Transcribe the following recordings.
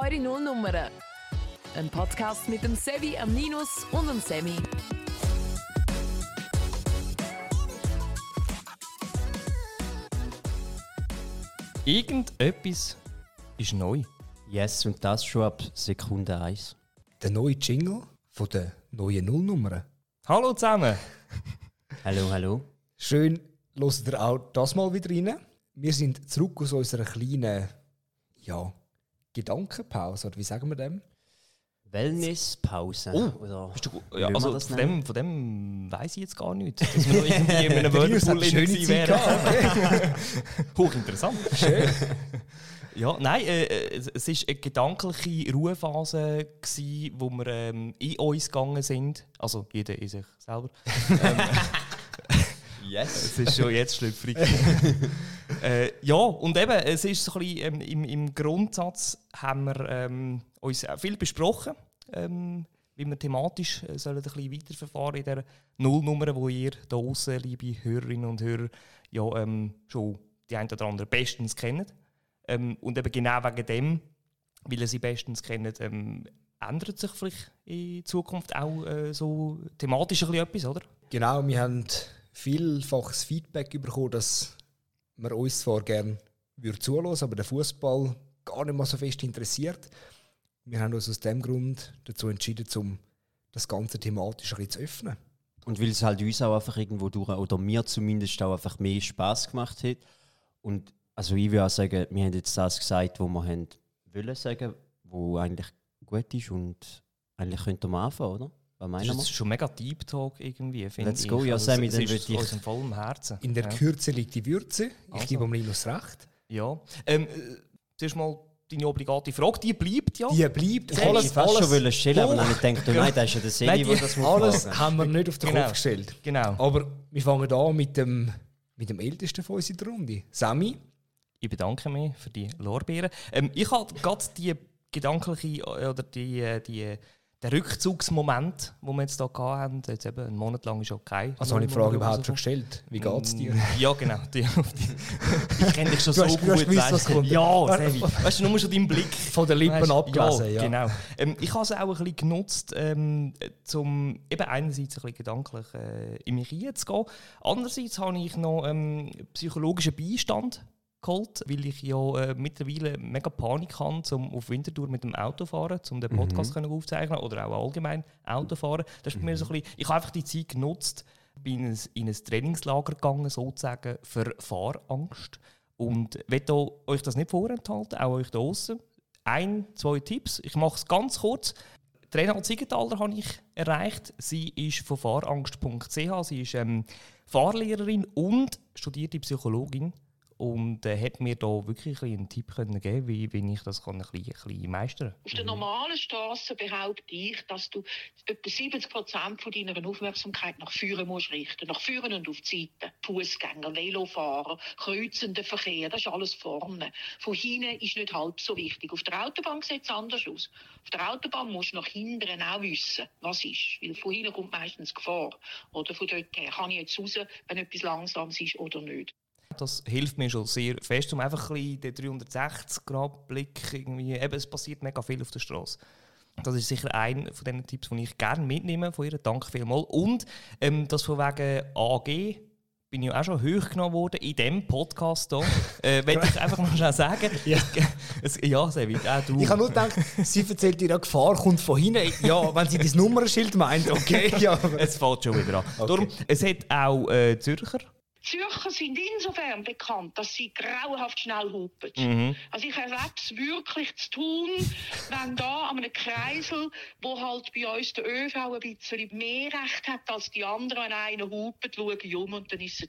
Eure Nullnummern. Ein Podcast mit dem Sevi, am Ninus und dem Semi. Irgendetwas ist neu. Yes, und das schon ab Sekunde 1. Der neue Jingle von der neuen Nullnummer. Hallo zusammen. Hallo, hallo. Schön, hört ihr auch das mal wieder rein. Wir sind zurück aus unserer kleinen, ja, Gedankenpause, oder wie sagen wir dem? Wellnesspause. Oh, oder Bist du, ja, also das von dem, von dem weiss ich jetzt gar nicht. Dass wir noch irgendwie in einem Whirlpool Zeit wären. Hochinteressant. Schön. Ja, nein, äh, äh, es ist eine gedankliche Ruhephase, gewesen, wo wir ähm, in uns gegangen sind. Also jeder in sich selber. Yes. Es ist schon jetzt schlüpfrig. äh, ja, und eben, es ist so ein bisschen, ähm, im, im Grundsatz haben wir ähm, uns viel besprochen, ähm, wie wir thematisch äh, sollen ein bisschen weiterverfahren in dieser Nullnummer, wo ihr da draussen, liebe Hörerinnen und Hörer, ja ähm, schon die ein oder andere bestens kennt. Ähm, und eben genau wegen dem, weil ihr sie bestens kennt, ähm, ändert sich vielleicht in Zukunft auch äh, so thematisch ein bisschen etwas, oder? Genau, wir haben vielfaches Feedback bekommen, dass wir uns zwar gerne würde zuhören, aber der Fußball gar nicht mal so fest interessiert. Wir haben uns aus dem Grund dazu entschieden, um das ganze thematisch ein bisschen zu öffnen. Und weil es halt uns auch einfach irgendwo durch, oder mir zumindest auch einfach mehr Spaß gemacht hat. Und also ich würde auch sagen, wir haben jetzt das gesagt, was wir haben wollen sagen, wo eigentlich gut ist und eigentlich könnte man anfangen, oder? Was Das meinen ist wir? jetzt schon mega Deep Talk irgendwie, finde Let's ich. go, ja, Also, Sammy, es dann ist würd ich- uns im vollen Herzen. In der ja. Kürze liegt die Würze. Ich Also. gebe am Linus recht. Ja. Ähm, äh, zuerst mal deine obligate Frage, die bleibt ja. Die bleibt. Ich hätte fast schon wollen stellen, aber dann habe ich gedacht, oh nein, das ist ja der Serie, Nein, der die- das muss Alles fragen. haben wir nicht auf den Genau. Kopf gestellt. Genau. Aber wir fangen an mit dem, mit dem Ältesten von uns in der Runde. Sami, Ich bedanke mich für die Lorbeeren. Ähm, ich habe gerade die gedankliche äh, oder die, äh, die, den Rückzugsmoment, wo wir jetzt hier hatten, jetzt eben einen Monat lang ist okay. also habe ich die Frage überhaupt schon gestellt. Wie geht es dir? Ja, genau. Die, die, ich kenne dich schon Du so hast- du gut. gewusst, weißt was du. kommt. Ja, Sevi. Weißt du, nur schon deinen Blick. Von den Lippen Weißt, abgelesen, ja. Genau. Ähm, ich habe es auch ein bisschen genutzt, ähm, um eben einerseits ein bisschen gedanklich äh, in mich reinzugehen. Andererseits habe ich noch ähm, psychologischen Beistand geholt, weil ich ja äh, mittlerweile mega Panik habe, um auf Winterthur mit dem Auto zu fahren, um den Podcast können aufzeichnen oder auch allgemein Auto fahren. Das ist bei mir so ein bisschen, ich habe einfach die Zeit genutzt, bin in ein, in ein Trainingslager gegangen, sozusagen, für Fahrangst. Und ich euch das nicht vorenthalten, auch euch da draußen. Ein, zwei Tipps. Ich mache es ganz kurz. Trainer Siegenthaler habe ich erreicht. Sie ist von fahrangst.ch. Sie ist ähm, Fahrlehrerin und studierte Psychologin. Und äh, hat mir da wirklich ein einen Tipp können geben wie, wie ich das kann ein, bisschen, ein bisschen meistern Auf der normalen Straße behaupte ich, dass du etwa 70 Prozent von deiner Aufmerksamkeit nach vorne musst richten. Nach vorne und auf die Seite. Fußgänger, Velofahrer, kreuzender Verkehr, das ist alles vorne. Von hinten ist nicht halb so wichtig. Auf der Autobahn sieht es anders aus. Auf der Autobahn musst du nach hinten auch wissen, was ist. Weil von hinten kommt meistens Gefahr. Oder von dort her kann ich jetzt raus, wenn etwas langsames ist oder nicht. Das hilft mir schon sehr fest, um einfach ein bisschen den 360-Grad-Blick irgendwie. Eben, es passiert mega viel auf der Straße. Das ist sicher einer von den Tipps, die ich gerne mitnehme von ihr. Danke vielmals. Und ähm, das von wegen AG bin ich auch schon hochgenommen worden in diesem Podcast hier. äh, will ich einfach noch schnell sagen. Ja. Es, ja, Sevi, auch du. Ich habe nur gedacht, sie erzählt dir, eine Gefahr kommt von hinten. Ja, wenn sie das Nummernschild meint, okay. Ja, es fällt schon wieder an. Darum, es hat auch äh, Zürcher Zürcher sind insofern bekannt, dass sie grauenhaft schnell hupen. Mhm. Also ich erlebe es wirklich zu tun, wenn da an einem Kreisel, wo halt bei uns der ÖV ein bisschen mehr Recht hat als die anderen, wenn einer hupet, schaue ich um und dann ist es ein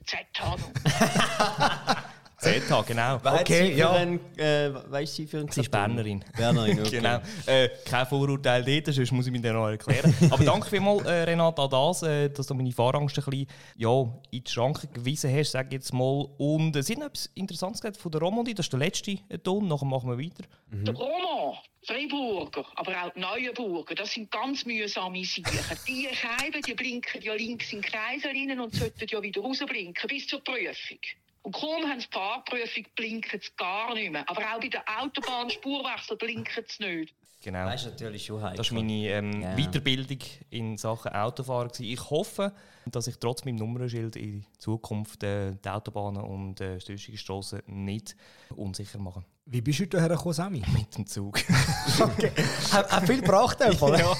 ZH, genau. Hat Okay, ja. äh, weißt sie für ein Sie ist Bernerin. Bernerin, okay. Genau. Äh, kein Vorurteil dort, sonst muss ich mir den noch erklären. Aber danke vielmals, äh, Renata, an das, äh, dass du meine Fahrangst ein bisschen ja, in die Schranke gewiesen hast, sage ich jetzt mal. Und äh, Sie haben etwas Interessantes gesagt von der Romandie, das ist der letzte äh, Ton, nachher machen wir weiter. Der Roman, Freiburger, aber auch die Neuenburger, das sind ganz mühsame Sachen. Die Scheiben, die blinken ja links in Kreisel rein und sollten ja wieder rausblinken bis zur Prüfung. Und kaum haben sie die Fahrprüfung, blinken sie gar nicht mehr. Aber auch bei der Autobahnspurwechsel blinken sie nicht. Genau. Das ist natürlich schon heikel. Das war meine ähm, Ja. Weiterbildung in Sachen Autofahren. gewesen. Ich hoffe, dass ich trotz meinem Nummernschild in Zukunft äh, die Autobahnen und äh, stößige Strassen nicht unsicher mache. Wie bist du hierher gekommen, Sammy? Mit dem Zug. okay. Hat hat viel gebracht, einfach. ja,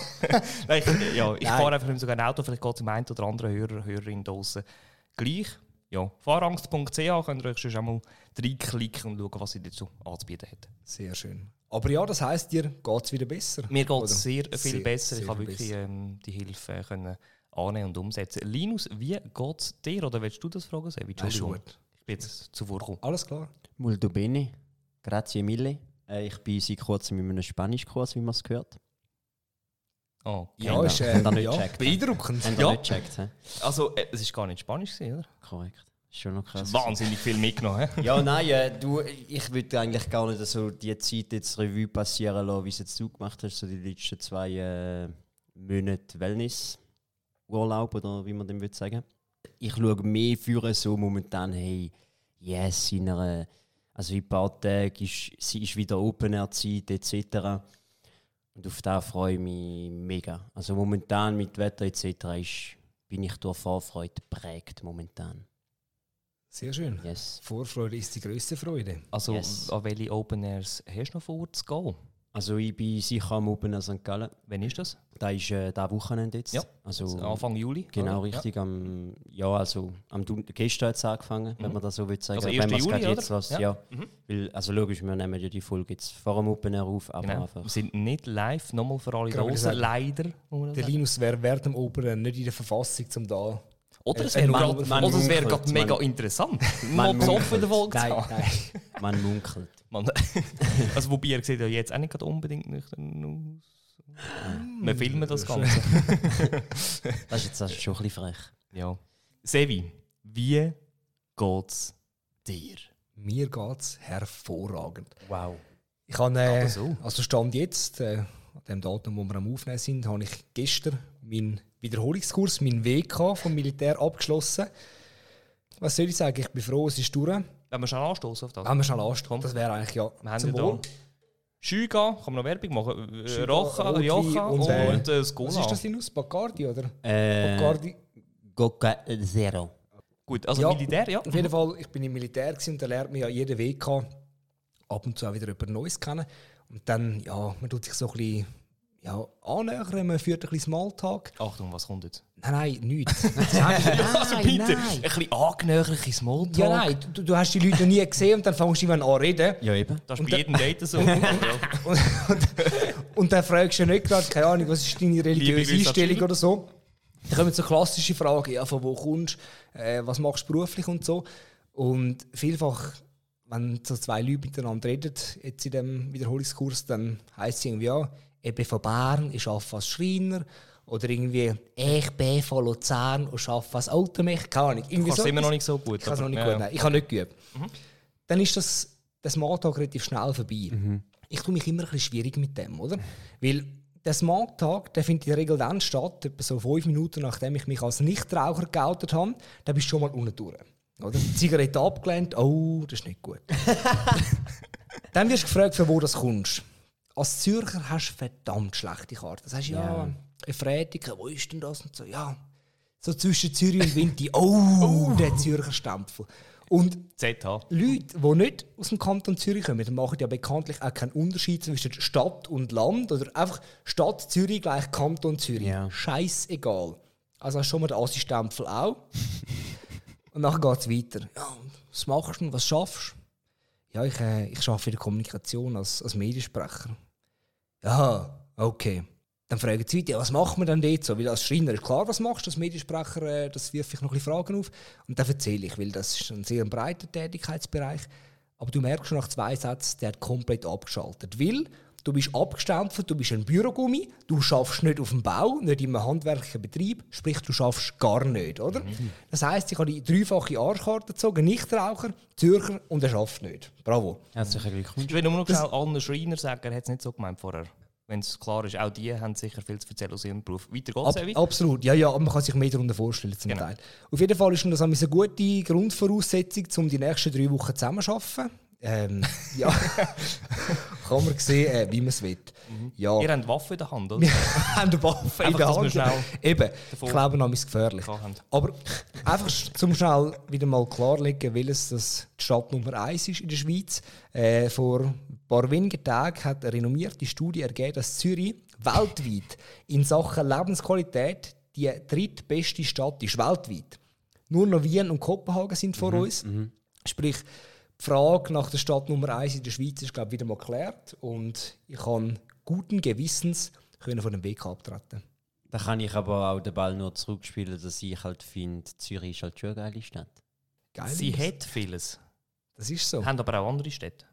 Nein, ich, ja, ich fahre einfach nicht so gerne Auto. Vielleicht geht es dem einen oder anderen Hörer, Hörerin draussen gleich. Ja, fahrangst.ch könnt ihr euch schon einmal reinklicken und schauen, was sie dazu anzubieten hat. Sehr schön. Aber ja, das heisst, dir geht es wieder besser. Mir geht es sehr viel Sehr, besser. sehr ich habe wirklich ähm, die Hilfe äh, können annehmen und umsetzen. Linus, wie geht es dir? Oder willst du das fragen? Sevi? Entschuldigung. gut. Ich bin jetzt zuvor gekommen. Alles klar. Molto bene. Grazie mille. Äh, ich bin seit kurzem in einem Spanischkurs, wie man es gehört. Oh, Ja, ist äh, ja, gecheckt, beeindruckend. Haben Ja. nicht gecheckt, hä? Also, äh, es war gar nicht Spanisch, gewesen, oder? Korrekt. Ist schon noch krass. Wahnsinnig viel mitgenommen. Ja, nein, äh, du, ich würde eigentlich gar nicht so die Zeit jetzt Revue passieren lassen, wie es jetzt du gemacht hast, so die letzten zwei äh, Monate Wellness-Urlaub oder wie man dem würde sagen. Ich schaue mehr für so momentan, hey, yes, in einer, also in ein paar Tagen ist, sie ist wieder Open-Air-Zeit etc. Und auf das freue ich mich mega. Also momentan mit Wetter etc. Ist, bin ich durch Vorfreude geprägt momentan. Sehr schön. Yes. Vorfreude ist die größte Freude. Also, Yes. an welche Open Airs hast du noch vor zu gehen? Also ich bin sicher am Open Air St. Gallen. Wann ist das? Da ist äh, das Wochenende jetzt. Ja, Also, Anfang Juli? genau oder? richtig. Am, ja, also am Dun- gestern hat es angefangen, wenn man das so will sagen. Also wenn 1. man's Juli, grad jetzt oder? lässt, Ja. ja. Mhm. Weil, also logisch, wir nehmen ja die Folge jetzt vor dem Open Air auf, aber Genau. einfach. Wir sind nicht live, nochmal für alle sagen. leider. Der. Linus wäre während dem Opern nicht in der Verfassung, um da. Oder es Äh, wäre gerade oder es wäre gerade mega interessant. man Mal besoffen in der. Folge Nein, nein. Man munkelt. Man, also wobei, ihr seht ja jetzt auch nicht unbedingt nüchtern aus. Wir filmen das Ganze. Das ist jetzt also schon ein bisschen frech. ja. Sevi, wie geht's dir? Mir geht es hervorragend. Wow. Ich habe, äh, so. also Stand jetzt, äh, an dem Datum, wo wir am Aufnehmen sind, habe ich gestern meinen Wiederholungskurs, meinen WK vom Militär abgeschlossen. Was soll ich sagen? Ich bin froh, es ist durch. Wenn wir schon anstoßen auf das. Haben wir schon anstehen. Komm. Das wäre eigentlich ja Wir haben ja Schüga, kann man noch Werbung machen? Schüga, Rocha, Rioja und, und, äh, und äh, Skola. Was ist das Linus? Bacardi, oder? Äh, Bacardi. Goka Zero. Gut, also Ja. Militär, ja. Auf jeden Fall, ich bin im Militär und da lernt man ja jeden WK ab und zu auch wieder jemand Neues kennen. Und dann, ja, man tut sich so ein bisschen ja, annähern, man führt ein bisschen Smalltalk. Achtung, was kommt jetzt? Nein, nein, nichts. nein, also bitte, ein nein. bisschen angenäherliche Smalltalk. Ja, nein, du, du hast die Leute noch nie gesehen und dann fängst du irgendwann an zu reden. Ja, eben. Das ist bei jedem Date so. ja. Und, und, und dann fragst du nicht gerade, keine Ahnung, was ist deine religiöse Einstellung oder so. Dann kommen so klassische Fragen, ja, von wo kommst du, äh, was machst du beruflich und so. Und vielfach, wenn so zwei Leute miteinander reden, jetzt in dem Wiederholungskurs, dann heisst es irgendwie, ja, ich bin von Bern, ich arbeite als Schreiner. Oder irgendwie, ich bin von Luzern und arbeite als Automech. Keine Ahnung. Du Irgendwie kannst so immer noch nicht so gut. Ich kann es noch nicht ja, gut, nein. Ich habe nicht geübt. Dann ist das, das Smalltalk relativ schnell vorbei. Ich tue mich immer ein bisschen schwierig mit dem, oder? Weil der Smalltalk, der findet in der Regel dann statt, etwa so fünf Minuten nachdem ich mich als Nichtraucher geoutet habe, dann bist du schon mal unten durch. Oder? Die Zigarette abgelehnt, oh, das ist nicht gut. dann wirst du gefragt, von wo das kommst. Als Zürcher hast du verdammt schlechte Karten. Das heißt, ja, Ja. ein Freitag, wo ist denn das? Und so, ja, so zwischen Zürich und Winti, oh, der Zürcher Stempel. Und ZH. Leute, die nicht aus dem Kanton Zürich kommen, machen ja bekanntlich auch keinen Unterschied zwischen Stadt und Land oder einfach Stadt Zürich gleich Kanton Zürich. Ja. Scheißegal. Also hast du schon mal den Assi-Stempel auch. und dann geht es weiter. Ja, was machst du? Was schaffst du? Ja, ich, äh, ich arbeite in der Kommunikation als, als Mediensprecher. Ja, okay. Dann fragen sie weiter, was macht man denn dort so? Weil als Schreiner ist klar, was machst du als Mediensprecher, äh, das wirft ich noch ein Fragen auf. Und dann erzähle ich, weil das ist ein sehr breiter Tätigkeitsbereich. Aber du merkst schon nach zwei Sätzen, der hat komplett abgeschaltet. Weil du bist abgestempelt, du bist ein Bürogummi, du schaffst nicht auf dem Bau, nicht im handwerklichen Betrieb, sprich du schaffst gar nicht, oder? Das heisst, ich habe die dreifache Arschkarte gezogen, Nichtraucher, Zürcher und er schafft nicht. Bravo. Herzlichen Glückwunsch. Ich will nur noch schnell Anne Schreiner sagen, er hat es nicht so gemeint vorher. wenn es klar ist, auch die haben sicher viel zu erzählen aus ihrem Beruf. Weiter geht's, Ab, Sevi? absolut, ja, ja, aber man kann sich mehr darunter vorstellen zum Genau. Teil. Auf jeden Fall ist das eine gute Grundvoraussetzung, um die nächsten drei Wochen zusammenzuarbeiten. Ähm, ja, kann man sehen, äh, wie man es will. Ja, Ihr habt Waffen in der Hand, oder? wir haben eine Waffe in der Hand. Eben, ich glaube, noch ist gefährlich. Aber einfach zum schnell wieder mal klarlegen, welches das die Stadt Nummer 1 ist in der Schweiz. Äh, vor ein paar wenigen Tagen hat eine renommierte Studie ergeben, dass Zürich weltweit in Sachen Lebensqualität die drittbeste Stadt ist, weltweit. Nur noch Wien und Kopenhagen sind vor uns. Sprich, die Frage nach der Stadt Nummer 1 in der Schweiz ist, glaube ich, wieder mal geklärt. Und ich kann guten Gewissens können von dem Weg abtreten. Da kann ich aber auch den Ball nur zurückspielen, dass ich halt finde, Zürich ist halt schon eine geile Stadt. Geil. Sie hat vieles, Das ist so. haben aber auch andere Städte.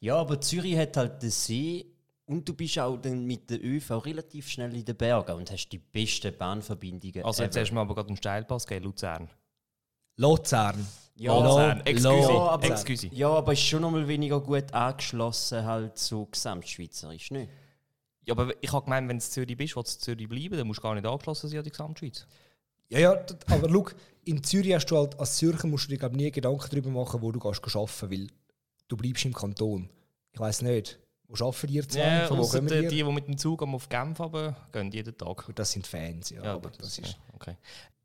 Ja, aber Zürich hat halt den See und du bist auch dann mit der ÖV relativ schnell in den Bergen und hast die besten Bahnverbindungen. Also jetzt ever. hast du mir aber gerade einen Steilpass gegeben, Luzern. Luzern. Ja, Luzern, Lo- excuse, Ja, aber- excuse. Ja, aber ist schon noch mal weniger gut angeschlossen, halt so gesamtschweizerisch, nicht? Ja, aber ich habe gemeint, wenn du in Zürich bist, willst du in Zürich bleiben, dann musst du gar nicht angeschlossen sein an die Gesamtschweiz. Ja, ja, aber schau, in Zürich hast du halt, als Zürcher musst du dir glaub, nie Gedanken darüber machen, wo du gehst arbeiten weil du bleibst im Kanton. Ich weiß nicht, wo arbeiten die zwei? Ja, Von wo kommen die, die? die, die mit dem Zug auf Genf gehen jeden Tag. Gut, Das sind Fans, ja. Ja, aber das ja, ist, okay.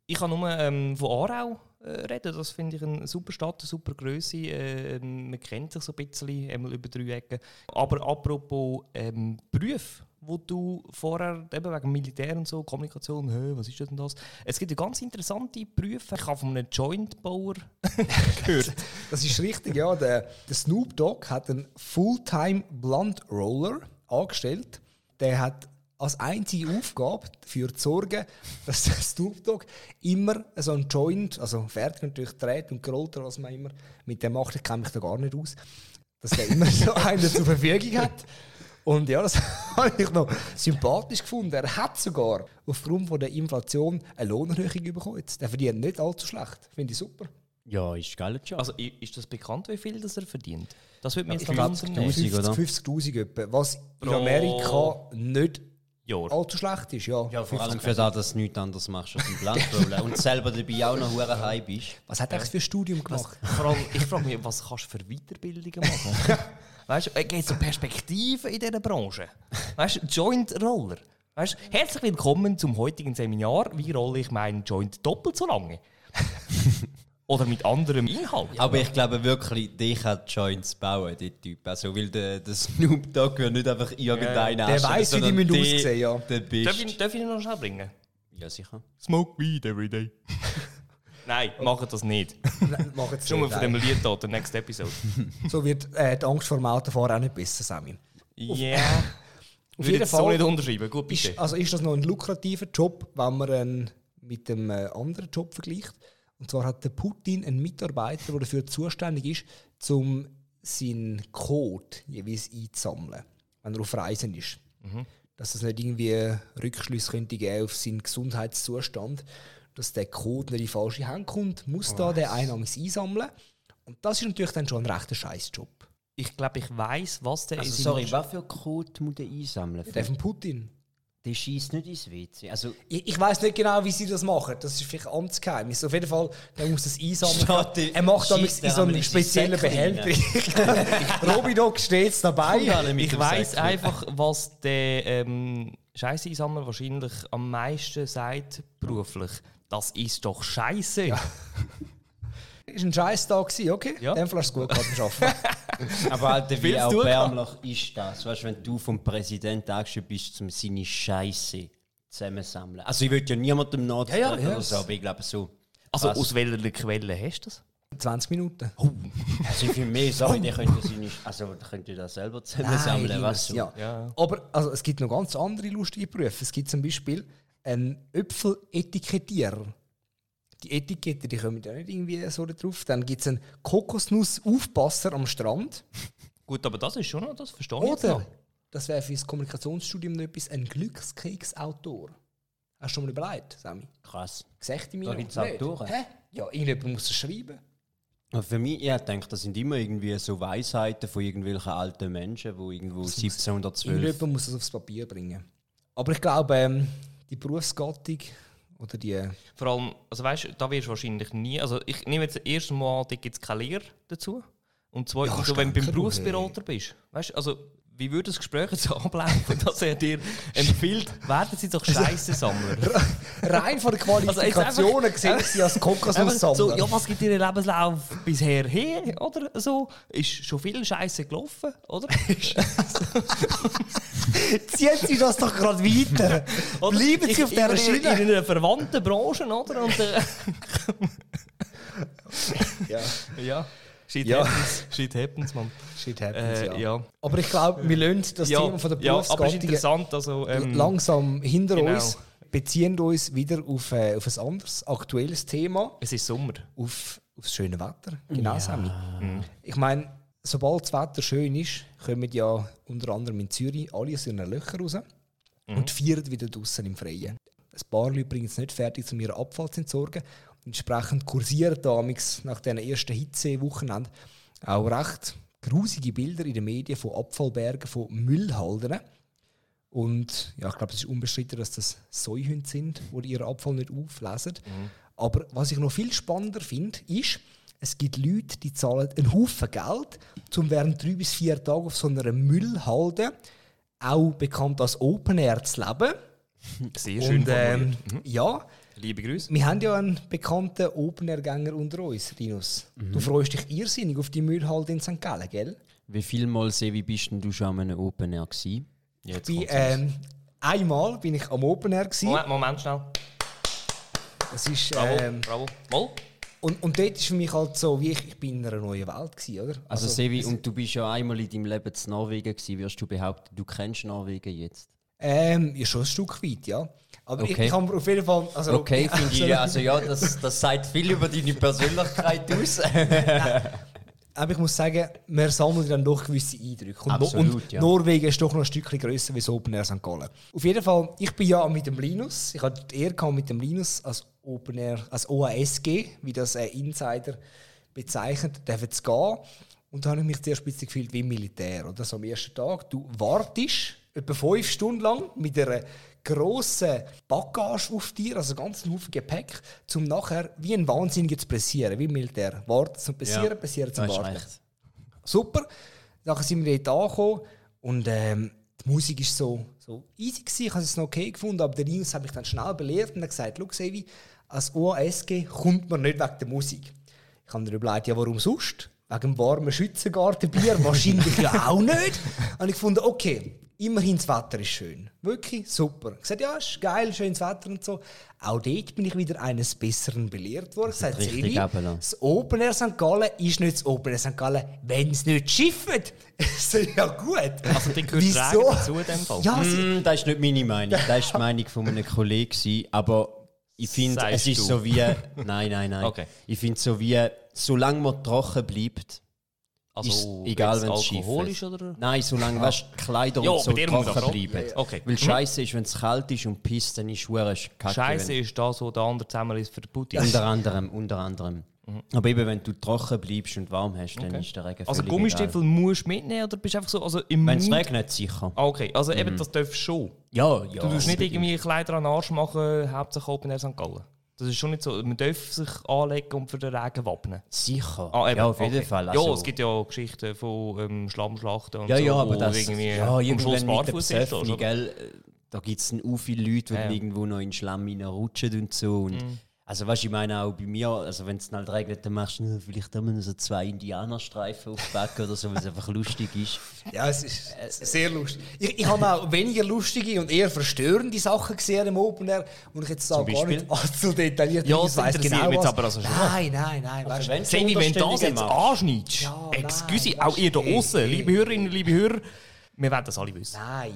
Ich kann nur ähm, von Aarau äh, reden. Das finde ich eine super Stadt, eine super Größe. Äh, man kennt sich so ein bisschen, einmal über drei Ecken. Aber apropos ähm, Berufe, wo du vorher eben wegen Militär und so, Kommunikation, hä, was ist denn das? Es gibt ja ganz interessante Berufe. Ich habe von einem Jointbauer gehört. das ist richtig, ja. Der, der Snoop Dogg hat einen Fulltime Blunt Roller angestellt. Der hat als einzige Aufgabe dafür zu sorgen, dass der Snoop Dogg immer so ein Joint, also fertig natürlich dreht und gerollt oder was man immer mit dem macht, ich kenne mich da gar nicht aus, dass der immer so einen zur Verfügung hat. Und ja, das habe ich noch sympathisch gefunden. Er hat sogar aufgrund von der Inflation eine Lohnerhöhung bekommen. jetzt. Der verdient nicht allzu schlecht. Finde ich super. Ja, ist geil schon. Also ist das bekannt, wie viel das er verdient? Das würde mich Ich jetzt glaube, noch 50'000, wundern. 50'000, 50'000 oder? 50'000 etwa, was in Amerika nicht Jahr. allzu schlecht ist. Ja, Ja, vor allem 50'000. für das, dass du nichts anderes machst als ein Blunt und selber dabei auch noch hure high bist. Was hat er eigentlich für ein Studium gemacht? Vor allem, ich frage mich, was kannst du für Weiterbildungen machen? weißt du, äh, gibt es so Perspektiven in dieser Branche? Weißt du, Joint Roller. Weißt du, herzlich willkommen zum heutigen Seminar. Wie rolle ich meinen Joint doppelt so lange? Oder mit anderem Inhalt? Aber ich glaube wirklich, der kann Joints bauen, der Typ. Also, weil der, der Snoop Dogg wird nicht einfach irgendeinen Der anstellen, weiss, wie die müssen der- aussehen, ja. Der darf, ich, darf ich ihn noch schnell bringen? Ja, sicher. Smoke weed every day. Nein, macht das nicht. Nein, Mach jetzt Schon mal nicht, von dem. Lied hier, der next episode. So wird äh, die Angst vor dem Autofahren auch nicht besser, Sammy. Ja. Auf Würde jeden jetzt so Fall nicht unterschreiben. Gut, bitte. ist, also ist das noch ein lukrativer Job, wenn man ihn mit dem äh, anderen Job vergleicht. Und zwar hat der Putin einen Mitarbeiter, der dafür zuständig ist, um seinen Code jeweils einzusammeln, wenn er auf Reisen ist. Dass es nicht irgendwie Rückschlüsse könnte geben auf seinen Gesundheitszustand, dass der Code nicht in falsche Hände kommt, muss da der Einnahmes einsammeln. Und das ist natürlich dann schon ein rechter Scheißjob. Ich glaube, ich weiß, was der Also, in sorry, was für Code muss der einsammeln? Der von Putin. Der schießt nicht ins WC. Also, Ich, ich weiß nicht genau, wie sie das machen. Das ist vielleicht Amtsgeheimnis. Auf jeden Fall, der muss das einsammeln. Steht er macht damit in er so einem speziellen Behälter. Robidog steht dabei. Ich weiß einfach, was der ähm, Scheißeinsammler wahrscheinlich am meisten sagt beruflich. Das ist doch Scheiße. Ist ein scheiß Tag okay? Ja. Fall hast du es gut gehabt beim Arbeiten. Aber Alter, wie auch du erbärmlich ist das? Weißt du, wenn du vom Präsidenten angestellt bist, um seine Scheiße zusammensammeln. Also, ich würde ja niemandem nachdenken Ja, ja, oder so, aber ich glaube so. Also Was? aus welcher Quelle hast du das? 20 Minuten. Also, für mich, sorry, der könnte seine. Also, der könnte das selber zusammensammeln, Nein, was so. ja. Ja. Aber also, es gibt noch ganz andere lustige Berufe. Es gibt zum Beispiel einen Äpfeletikettierer. Die Etikette, die kommen ja nicht irgendwie so da drauf. Dann gibt es einen Kokosnussaufpasser am Strand. Gut, aber das ist schon noch, das verstehe ich Oder, das wäre für das Kommunikationsstudium noch etwas, ein Glückskeksautor. Hast du schon mal überlegt, Sammy? Krass. Gesagt in Da mir gibt's Nicht? Autoren? Hä? Ja, irgendjemand muss es schreiben. Für mich, ich denke, das sind immer irgendwie so Weisheiten von irgendwelchen alten Menschen, die irgendwo 1712. Irgendjemand muss das aufs Papier bringen. Aber ich glaube, ähm, die Berufsgattung oder die. Vor allem, also weißt du, da wirst du wahrscheinlich nie. Also ich nehme jetzt erst mal, da gibt es keine Lehre dazu. Und zweitens, Ja, so, wenn du beim Berufsberater bist, weißt du, also wie würde das Gespräch jetzt ablaufen, dass er dir empfiehlt, werden Sie doch Scheissensammler. Rein von den Also Qualifikationen gesehen, sie als Kokosnusssammler. so, ja, was gibt Ihr Lebenslauf bisher her, oder so? Ist schon viel Scheiße gelaufen, oder? Ziehen Sie das doch gerade weiter. Oder? Bleiben Sie auf dieser in, Schiene. In einer verwandten Branche, oder? Und, äh, Ja, ja. Shit Ja. happens, shit happens, man. shit happens, Äh, ja. ja. Aber ich glaube, wir lassen das ja, Thema von der ja, aber es ist Berufsgattung interessant, also... Ähm, langsam hinter genau. uns, beziehen uns wieder auf, äh, auf ein anderes, aktuelles Thema, es ist Sommer. auf, auf das schöne Wetter. Genau, Sammy. Ich meine, sobald das Wetter schön ist, kommen ja unter anderem in Zürich alle aus ihren Löchern raus und feiern wieder draußen im Freien. Ein paar Leute bringen es nicht fertig, um ihren Abfall zu entsorgen. Entsprechend kursieren damals nach diesen ersten Hitzewochenende auch recht grusige Bilder in den Medien von Abfallbergen, von Müllhalden. Und ja, ich glaube, es ist unbestritten, dass das Säuhunde sind, die ihren Abfall nicht auflesen. Aber was ich noch viel spannender finde, ist, es gibt Leute, die zahlen einen Haufen Geld, um während drei bis vier Tagen auf so einer Müllhalde, auch bekannt als Open Air, zu leben. Sehr schön Und ähm. Mhm. ja, Liebe Grüße. wir haben ja einen bekannten Open Air Gänger unter uns, Linus. Du freust dich irrsinnig auf die Müllhalde in St. Gallen, gell? Wie viel Mal, Sevi, bist du schon an einem Open Air gewesen? Jetzt Bei, ähm, einmal bin ich am Open Air. Gewesen. Moment, Moment, schnell. Das ist, Bravo, ähm, bravo. Mal. und, und dort ist für mich halt so, wie ich, ich bin in einer neuen Welt gewesen, oder? Also, Sevi, es- und du bist ja einmal in deinem Leben in Norwegen gewesen, wirst du behaupten, du kennst Norwegen jetzt? Ähm, ja, schon ein Stück weit, ja. Aber ich, Okay. ich habe auf jeden Fall. Also, Okay, finde ich, also, also ja, das, das sagt viel über deine Persönlichkeit aus. Aber ich muss sagen, man sammelt dann doch gewisse Eindrücke. Und, Absolut, und ja. Norwegen ist doch noch ein Stückchen grösser das Open Air St. Gallen. Auf jeden Fall, ich bin ja mit dem Linus, ich hatte die Ehre mit dem Linus als Open Air, als OASG, wie das äh, Insider bezeichnet, dürfen zu gehen. Und da habe ich mich zuerst ein bisschen gefühlt wie Militär. Oder? So am ersten Tag, du wartest etwa fünf Stunden lang mit einer grossen Bagage auf dir, also ganz einen Haufen Gepäck, um nachher wie ein Wahnsinniger zu pressieren, wie Militär. Warten zum Passieren, Ja, passieren zum Warten. recht. Super. Dann sind wir dort angekommen und ähm, die Musik war so, so easy. Gewesen. Ich habe es noch okay gefunden, aber der Linus hat mich dann schnell belehrt und hat gesagt, «Schau, Sevi, als OASG kommt man nicht wegen der Musik.» Ich habe mir überlegt, ja, warum sonst? Wegen dem warmen Schützengartenbier? Wahrscheinlich ja auch nicht. Und ich fand, okay, immerhin das Wetter ist schön. Wirklich super. Ich gesagt, ja, ist geil, schönes Wetter und so. Auch dort bin ich wieder eines Besseren belehrt worden. Ich gesagt, das Open Air St. Gallen ist nicht das Open Air St. Gallen, wenn es nicht schifft. ist ja gut. Also, die gehört Wieso? Regen dazu in dem Fall. Ja, Mm, das ist nicht meine Meinung. Das ist die Meinung von einem Kollegen. Aber ich finde, es ist du. so wie. Nein, nein, nein. Okay. Ich finde so wie, solange man trocken bleibt, Also, ist egal, wenn es alkoholisch ist. oder? Nein, solange weißt, die Kleider Ja, und so trocken bleiben. Okay. Weil scheiße ist, wenn es kalt ist und pisst, dann ist es kacke. Scheiße ist das, was der andere zusammen ist für den Putin. Unter anderem, unter anderem. Aber eben, wenn du trocken bleibst und warm hast, dann Mhm. Okay. ist der Regen Also Gummistiefel musst du mitnehmen oder bist du einfach so also im Wenn es regnet, sicher. Ah, okay, also eben das darfst du schon. Ja, ja. Du tust nicht irgendwie Kleider an den Arsch machen, hauptsächlich Open Air St. Gallen. Das ist schon nicht so. Man darf sich anlegen und für den Regen wappnen. Sicher. Ah, ja, auf jeden okay. Fall. ja, Also, es gibt ja Geschichten von ähm, Schlammschlachten und ja, so, ja, aber wo das. irgendwie ja, am Schluss barfuß ist. Oder? gell? Da gibt es auch viele Leute, die Ja, ja. irgendwo noch in den Schlamm reinrutschen und so. Und Mhm. Also weißt du, ich meine auch bei mir, also wenn es halt regnet, dann machst du vielleicht immer so zwei Indianerstreifen aufbacken oder so, weil es einfach lustig ist. ja, es ist sehr lustig. Ich, ich habe auch weniger lustige und eher verstörende Sachen gesehen im Open Air, und ich jetzt da gar nicht allzu detailliert Ja, das weiss genau jetzt was. aber also schon. Nein, nein, nein. Weißt, wenn- wenn du das jetzt anschneidest, Ja, excuse, nein, auch ihr da außen, liebe Hörerinnen, liebe Hörer, wir werden das alle wissen. nein,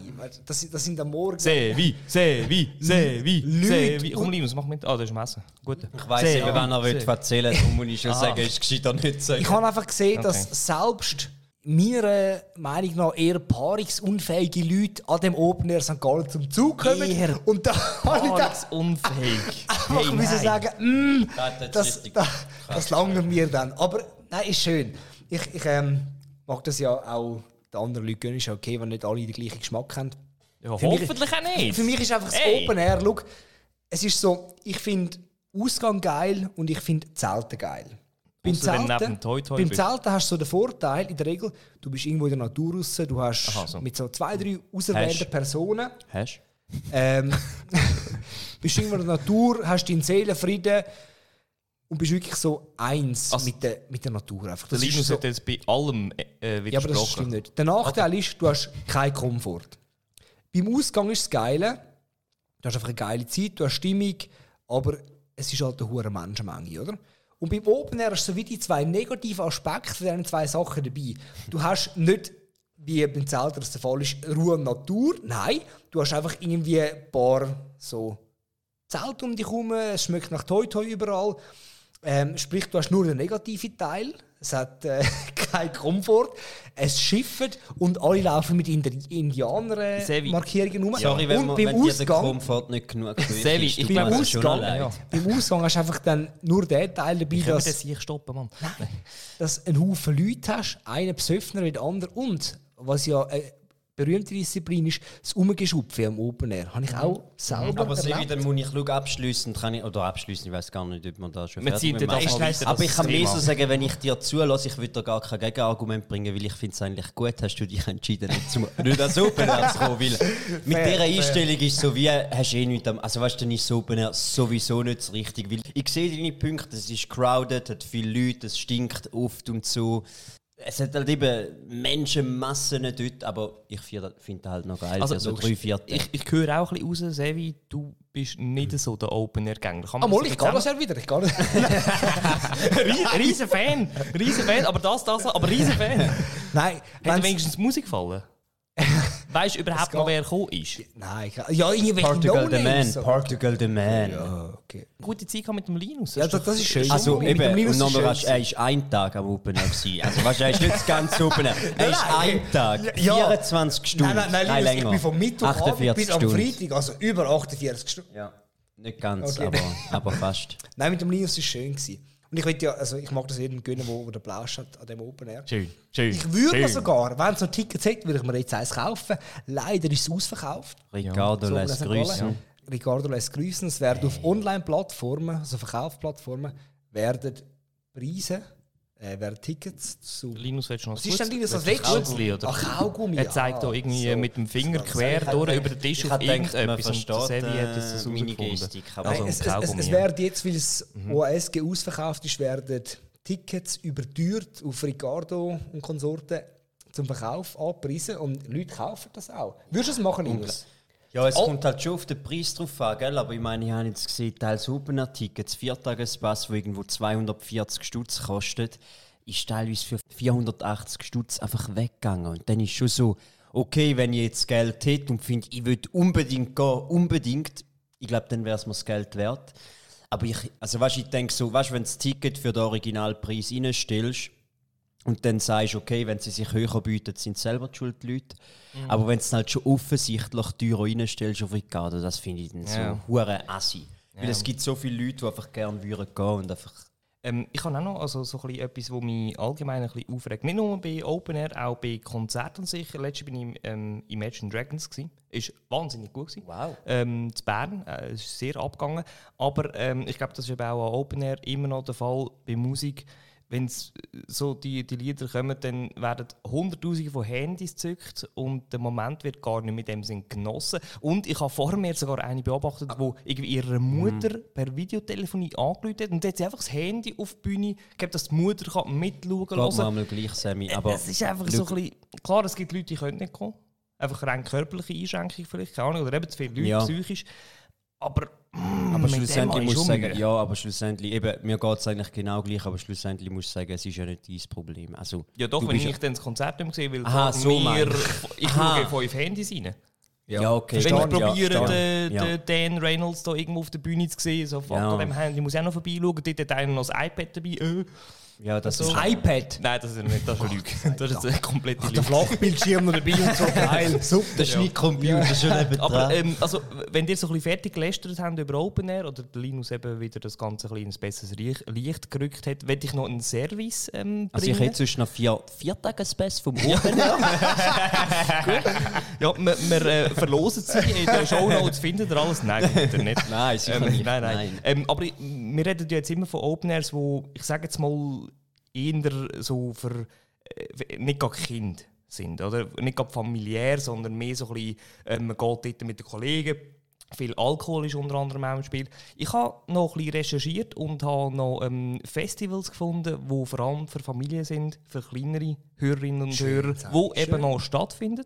das, das sind am Morgen. Sevi, Sevi, Sevi, Sevi. Komm, Linus, mach mit. Ah, das ist Messer. Gut. Ich weiss eben, wenn er will erzählen will, muss ich schon sagen, ist gescheiter nicht sagen. Ich habe einfach gesehen, Okay. dass selbst meiner Meinung nach eher paarungsunfähige Leute an dem Open Air St. Gallen zum Zug kommen. Eher Und da habe ich das unfähig. einfach müssen sagen, mm, Das das, richtig das, langt mir dann. Aber Nein, ist schön. Ich, ich ähm, mag das ja auch den anderen Leuten gönnen. Ist okay, wenn nicht alle den gleichen Geschmack haben. Ja, Für mich- hoffentlich auch nicht. Für mich ist einfach das Hey. Open Air. Schau, es ist so, ich finde Ausgang geil und ich finde Zelten geil. Beim Zelten, Toi Toi beim bist. Zelten hast du so den Vorteil, in der Regel, du bist irgendwo in der Natur raus, du hast Aha, so. mit so zwei, drei auserwählten. Personen, Hast ähm, bist irgendwo in der Natur, hast deinen Seelenfrieden und bist wirklich so eins Also- mit, der, mit der Natur. Einfach. Der Das ist Linus so, hat jetzt bei allem äh, ja, aber das stimmt nicht. Der Nachteil ist, du hast keinen Komfort. Beim Ausgang ist das Geile, du hast einfach eine geile Zeit, du hast Stimmung, aber es ist halt eine hohe Menschenmenge, oder? Und beim Open Air hast du so wie die zwei negativen Aspekte von diesen zwei Sachen dabei. Du hast nicht, wie beim Zelter das der Fall ist, Ruhe und Natur. Nein, du hast einfach irgendwie ein paar so Zelte um dich herum, es schmeckt nach Toi Toi überall. Ähm, sprich, du hast nur den negativen Teil. Es hat äh, keinen Komfort. Es schifft und alle laufen mit. Indianer-Markierungen rum. Sorry, wenn, und man, beim wenn dir der Ausgang, Komfort nicht genug Sevi, ist, ich beim das schon Ausgang, ja. beim Ausgang hast du einfach dann nur den Teil dabei, wir dass, das hier stoppen, Mann? dass du einen Haufen Leute hast, einen besoffener wie der andere. Und, was ja eine berühmte Disziplin ist, das Umgeschupfe am Open Air. Habe ich auch selber Aber erlebt. dann muss ich schauen, abschließend kann ich, oder abschließend, ich weiß gar nicht, ob man da schon Wir fertig weiter, Aber ich kann Thema. so sagen, wenn ich dir zulasse, ich würde da gar kein Gegenargument bringen, weil ich finde es eigentlich gut, hast du dich entschieden, nicht, zum, nicht ans Open Air zu kommen, weil mit Fair, dieser fair. Einstellung ist so wie, hast du eh nichts am, also weißt du, dann ist das Open Air sowieso nicht so richtig, weil ich sehe deine Punkte, es ist crowded, hat viele Leute, es stinkt oft und so. Es hat halt eben Menschenmassen dort, aber ich finde halt noch geil, Also, also, so drei Viertel. Ich, ich höre auch ein bisschen raus, Sevi, du bist nicht so der Open-Air-Gänger. Kann Ah, ich gehe das ja wieder. Ich das. Rie- Riesen Fan, riesen Fan, aber das, das, aber riesen Fan. Nein, Hat wenigstens Musik gefallen? Weißt du überhaupt noch, wer gekommen ist? Nein, ich- ja, irgendwelche Portugal the Man, so. Portugal the Man. Ja, okay. Gute Zeit gehabt mit dem Linus. Ja, das, das ist schön. Also Mit eben, dem Linus und ist nochmal, schön er ist ein Tag am Open Air gewesen. Also weißt du, er ist nicht das ganze Open Air. Er ist Nein, ein Tag, ja. 24 Stunden, Nein, nein, nein, Linus, ich bin vom Mittwochabend 48 bis am. Freitag, also über 48 Stunden. Ja, nicht ganz, Okay. aber, aber fast. Nein, mit dem Linus war es schön. Gewesen. Und ich, ja, also ich mag das jedem gönnen, wo, wo der Plausch hat an dem Open Air. Schön, schön. Ich würde mir schön. sogar, wenn es noch Tickets hätte, würde ich mir jetzt eins kaufen. Leider ist es ausverkauft. Ricardo So, lässt grüßen. wollen. Ricardo lässt grüßen. Es werden auf Online-Plattformen, also Verkaufsplattformen, werden Preise, äh, werden Tickets zu. Linus, willst du noch Was ist denn Linus als letztes? Ach, Kaugummi. Er zeigt da irgendwie so. mit dem Finger So, quer durch über den Tisch auf irgendetwas und Sevi hat das äh, so meine. Gestik. Also, es, es, es, es werden jetzt, weil es OASG ausverkauft ist, werden Tickets überteuert auf Ricardo und Konsorten zum Verkauf angepriesen und Leute kaufen das auch. Würdest du das machen, Linus? Ja, es Oh. kommt halt schon auf den Preis drauf an, gell? aber ich meine, ich habe jetzt gesehen, teils Open-Tickets, Viertagespass, der irgendwo 240 Stutz kostet, ist teilweise für 480 Stutz einfach weggegangen. Und dann ist schon so, okay, wenn ich jetzt Geld hätte und finde, ich würde unbedingt gehen, unbedingt, ich glaube, dann wäre es mir das Geld wert. Aber ich, also weißt, ich denke so, weißt, wenn du das Ticket für den Originalpreis reinstellst, und dann sagst du, okay, wenn sie sich höher bieten, sind sie selber die schuld, die Leute. Aber wenn du es halt schon offensichtlich teurer reinstellst auf Ricardo, das finde ich dann Ja. so hure assi. Weil es gibt so viele Leute, die einfach gerne würden gehen und einfach... Ähm, ich habe auch noch also, so ein bisschen etwas, was mich allgemein ein bisschen aufregt. Nicht nur bei Open Air, auch bei Konzerten sicher. Letztes bin ich im ähm, Imagine Dragons. Gewesen. Ist wahnsinnig gut. Gewesen. Wow. Ähm, zu Bern. Äh, ist sehr abgegangen. Aber ähm, ich glaube, das ist eben auch an Open Air immer noch der Fall bei Musik. Wenn so die, die Lieder kommen, dann werden Hunderttausende von Handys gezückt und der Moment wird gar nicht mit dem Sinn genossen. Und ich habe vor mir sogar eine beobachtet, wo irgendwie ihre Mutter per Videotelefonie angerufen hat und jetzt einfach das Handy auf die Bühne gegeben, dass die Mutter kann mitschauen kann. einmal gleich, Sammy. Aber es ist einfach so ein bisschen, klar, es gibt Leute, die können nicht kommen. Einfach rein körperliche Einschränkung vielleicht, keine Ahnung, oder eben zu viele Leute, Ja. psychisch. Aber, mm, Aber schlussendlich habe ich muss ich schon sagen, ja, aber schlussendlich, eben, mir geht es eigentlich genau gleich, aber schlussendlich muss ich sagen, es ist ja nicht dein Problem. Also, Ja, doch, du wenn ich dann das Konzert nicht sehe, weil Aha, so mir, ich schaue fünf Handys rein. Ja, okay. Wenn ich ja, probiere, verstehe. den, Ja. den Dan Reynolds da irgendwo auf der Bühne zu sehen, so fuck, Ja. dem Handy muss ich auch noch vorbeischauen, dort hat einer noch das iPad dabei. Äh. Ja, das So. ist iPad. Nein, das ist nicht, das ist eine Lüge. Das ist eine komplette Der Lüge. Flachbildschirm noch dabei und so geil. Super. der Schnittcomputer schon neben Aber ähm, also, wenn ihr so ein bisschen fertig gelästert habt über Open Air oder der Linus eben wieder das Ganze ein bisschen ins besseres Licht- Licht gerückt hat, werde ich noch einen Service ähm, bringen. Also ich hätte sonst noch vier, vier Tage Space vom Open Air. ja, wir, wir äh, verlosen sie in den Shownotes, findet ihr alles? Nein, findet ihr nicht. Nein, sicher Ähm, nicht. nein, nein. Nein. Ähm, aber wir reden ja jetzt immer von Open Airs, wo ich sage jetzt mal eher so für äh, nicht gerade Kind sind, oder? Nicht gerade familiär, sondern mehr so ein bisschen, äh, man geht dort mit den Kollegen. Viel Alkohol ist unter anderem auch im Spiel. Ich habe noch ein bisschen recherchiert und habe noch ähm, Festivals gefunden, die vor allem für Familien sind, für kleinere Hörerinnen und Schön, Hörer, wo eben noch stattfinden.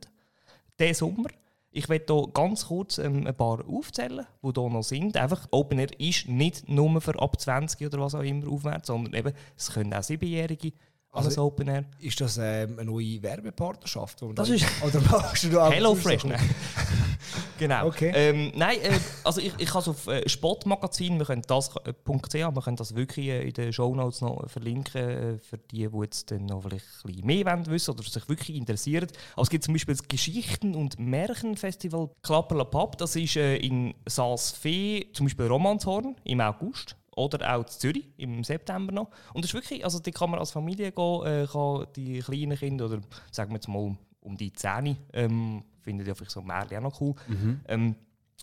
Diesen Sommer. Ich werde hier ganz kurz ähm, ein paar aufzählen, die hier noch sind. Einfach, Open Air ist nicht nur für ab 20 oder was auch immer aufwärts, sondern eben, es können auch 7-Jährige Also- ein Open Air. Ist das ähm, eine neue Werbepartnerschaft? wo man Das da- ist- Oder machst du da Hello Fresh, nein. genau. Okay. Ähm, nein, äh, also ich, ich habe es auf äh, Spotmagazin, wir können das, äh, .ch, wir können das wirklich äh, in den Shownotes noch verlinken, äh, für die, die jetzt dann noch vielleicht ein bisschen mehr wollen wissen oder sich wirklich interessieren. Aber es gibt zum Beispiel das Geschichten- und Märchenfestival Klapperla Pub, das ist äh, in Saas-Fee, zum Beispiel Romanshorn im August. Oder auch in Zürich im September noch. Und das ist wirklich, also die kann man als Familie gehen, äh, kann die kleinen Kinder oder sagen wir jetzt mal um die 10 ähm, findet ja vielleicht so Märchen auch noch cool. Ähm,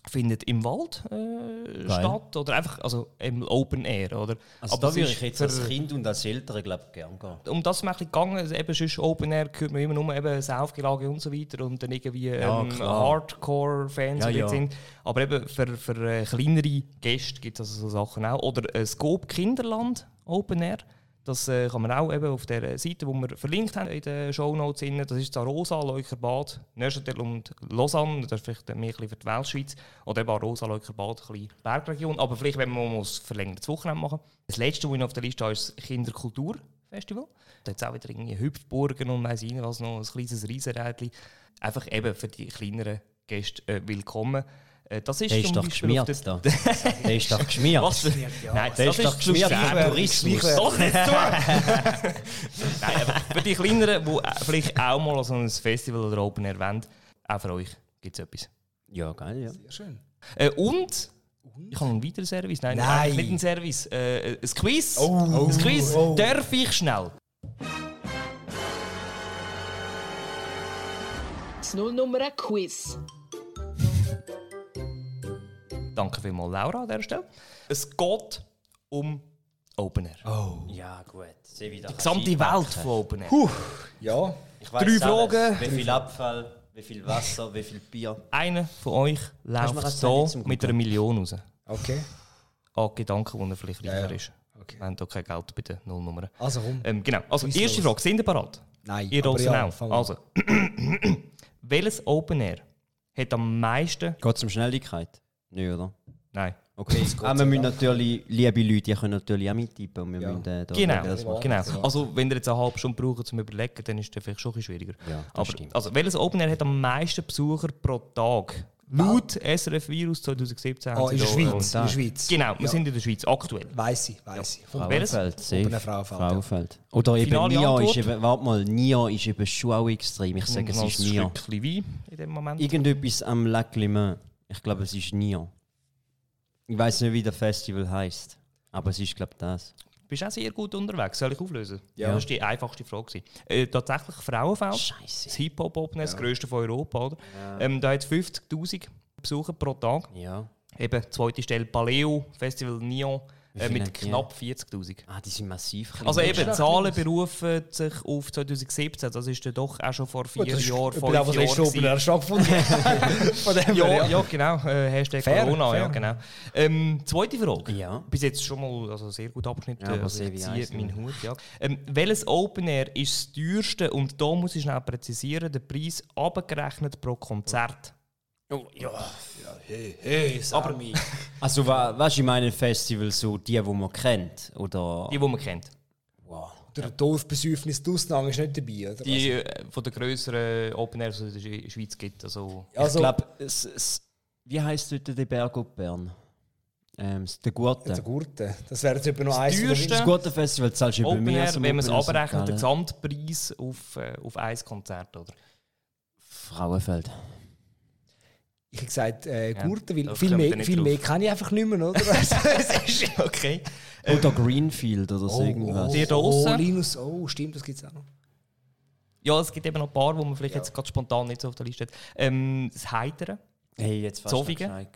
findet im Wald äh, statt oder einfach also im Open Air oder Also Aber da würde ich jetzt als Kind und als Eltern glaube ich gerne gehen. um das ist mir ein bisschen gegangen, also eben sonst Open Air hört man immer nur eben Saufgelage und so weiter und dann irgendwie Ja, ähm, klar. Hardcore-Fans Ja, ja. sind. Aber eben für, für äh, kleinere Gäste gibt es also so Sachen auch. Oder äh, Scope Kinderland Open Air. Das äh, kann man auch eben auf der Seite, die wir verlinkt haben in den Shownotes. Das ist Arosa, Leukerbad, Neuchâtel und Lausanne. Das ist vielleicht mehr ein bisschen für die Weltschweiz. Oder eben Arosa, Leukerbad, ein bisschen Bergregion. Aber vielleicht, wenn man ein verlängertes Wochenende machen Das letzte, was ich auf der Liste habe, ist das Kinderkulturfestival. Da hat es auch wieder irgendwie Hüpfburgen und weiss ich was noch, ein kleines Riesenrädchen. Einfach eben für die kleineren Gäste äh, willkommen. Äh, das ist Der ist doch geschmiert da. Der ist doch geschmiert. Was? Nein, Der das ist doch geschmiert vom Tourismus. Doch nicht tun! Nein, aber für die Kleineren, die vielleicht auch mal so ein Festival oder Open Air wollen, auch für euch gibt es etwas. Ja, geil, ja. Sehr schön. Äh, und, ich habe noch einen weiteren Service. Nein, Nein. nicht einen Service. Äh, ein Quiz. Oh. ein Quiz. Oh. Darf ich schnell? Das Nullnummer Quiz. Danke vielmals, Laura, an dieser Stelle. Es geht um Open Air. Oh. Ja, gut. Sehe wieder. Die gesamte Welt von Open Air. Ja. Ich Drei weiss Fragen. alles. Wie viel Abfall, wie viel Wasser, wie viel Bier. Einer von euch läuft so mit einer? Million raus. Okay. An Gedanken, wo er vielleicht Ja, reicher ja. ist. okay. Wir haben hier kein Geld bei den Nullnummern. Also rum. Ähm, genau. Also, Quiz erste los. Frage. Sind ihr bereit? Nein. Ihr aber draußen ja, an. Also, welches Open Air hat am meisten. Geht es um Schnelligkeit? Nein, oder? Nein. Okay. Das geht Ah, wir müssen natürlich, liebe Leute, ihr könnt natürlich auch mittippen. Und wir Ja. müssen, äh, da Genau, wir- genau. Also, wenn ihr jetzt eine halbe Stunde braucht zum Überlegen, dann ist das vielleicht schon ein bisschen schwieriger. Ja, das Aber, stimmt. also, welches Open Air hat am meisten Besucher pro Tag? Laut SRF Virus 2017. Ah, haben in der Schweiz. In der Schweiz. Genau, wir Ja. sind in der Schweiz, aktuell. Weiss ich, weiss ich. Von? Frauenfeld, safe. Oben Frauenfeld, ja. Frauenfeld. Oder eben Finale Nia Antwort? ist eben, warte mal, Nia ist eben schon auch extrem. Ich sage, es ist ein Nia. Stückchen Wein in dem Moment. Irgendetwas am Lac Léman. Ich glaube, es ist Nia. Ich weiß nicht, wie das Festival heißt, aber es ist, glaube ich, das. Du bist auch sehr gut unterwegs. Soll ich auflösen? Ja. Das war die einfachste Frage. Äh, tatsächlich Frauenfeld. Scheiße. Das Hip-Hop-Open, das grösste von Europa. Oder? Ähm, da hat es 50'000 Besucher pro Tag. Ja. Eben, zweite Stelle Paleo, Festival Nyon Wie äh, mit knapp 40'000. Ah, die sind massiv. Also eben, Zahlen berufen sich auf 2017. Das ist dann doch auch schon vor vier das ist Jahren, fünf auch das letzte Jahren. Open Air stattgefunden. Von dem Ja, her, ja, genau. Äh, Hashtag Fair, Corona, fair. ja, genau. Ähm, zweite Frage. Ja. Bis jetzt schon mal also sehr gut abgeschnitten. Ja, aber also sehr ich ziehe meinen ne? Hut. Ja. Ähm, welches Open Air ist das teuerste? Und da muss ich schnell präzisieren, der Preis abgerechnet pro Konzert. Oh, ja. Hey, hey, Aber Also, wa, was ich meine, Festival so die, die man kennt? Oder. die, die man kennt. wow. Der Dorfbesäufnis Dusnang ist nicht dabei, oder? Die äh, von den grösseren Open Airs, die es in der Schweiz gibt. Also, Ich Also- glaube, es, es, wie heißt dort der Berg auf Bern? Ähm, der Gurte. Der Gurte. Das wäre jetzt etwa noch eins von teuerste- Das Gurte Festival zahlst du über Open mehr Air, als am wenn man es Open Air St. abrechnet, der. Gesamtpreis auf, äh, auf ein Konzert, oder? Frauenfeld. Ich habe gesagt, äh, Ja, Gurte, weil viel mehr, viel drauf. mehr kann ich einfach nicht mehr, oder? Also, es ist- Okay. Oder Greenfield oder so irgendwas. Die da oh? Linus, oh, stimmt, das gibt es auch noch. Ja, es gibt eben noch ein paar, die man vielleicht jetzt gerade spontan nicht so auf der Liste hat. Ähm, das Heitere. Hey, jetzt fast Zofingen?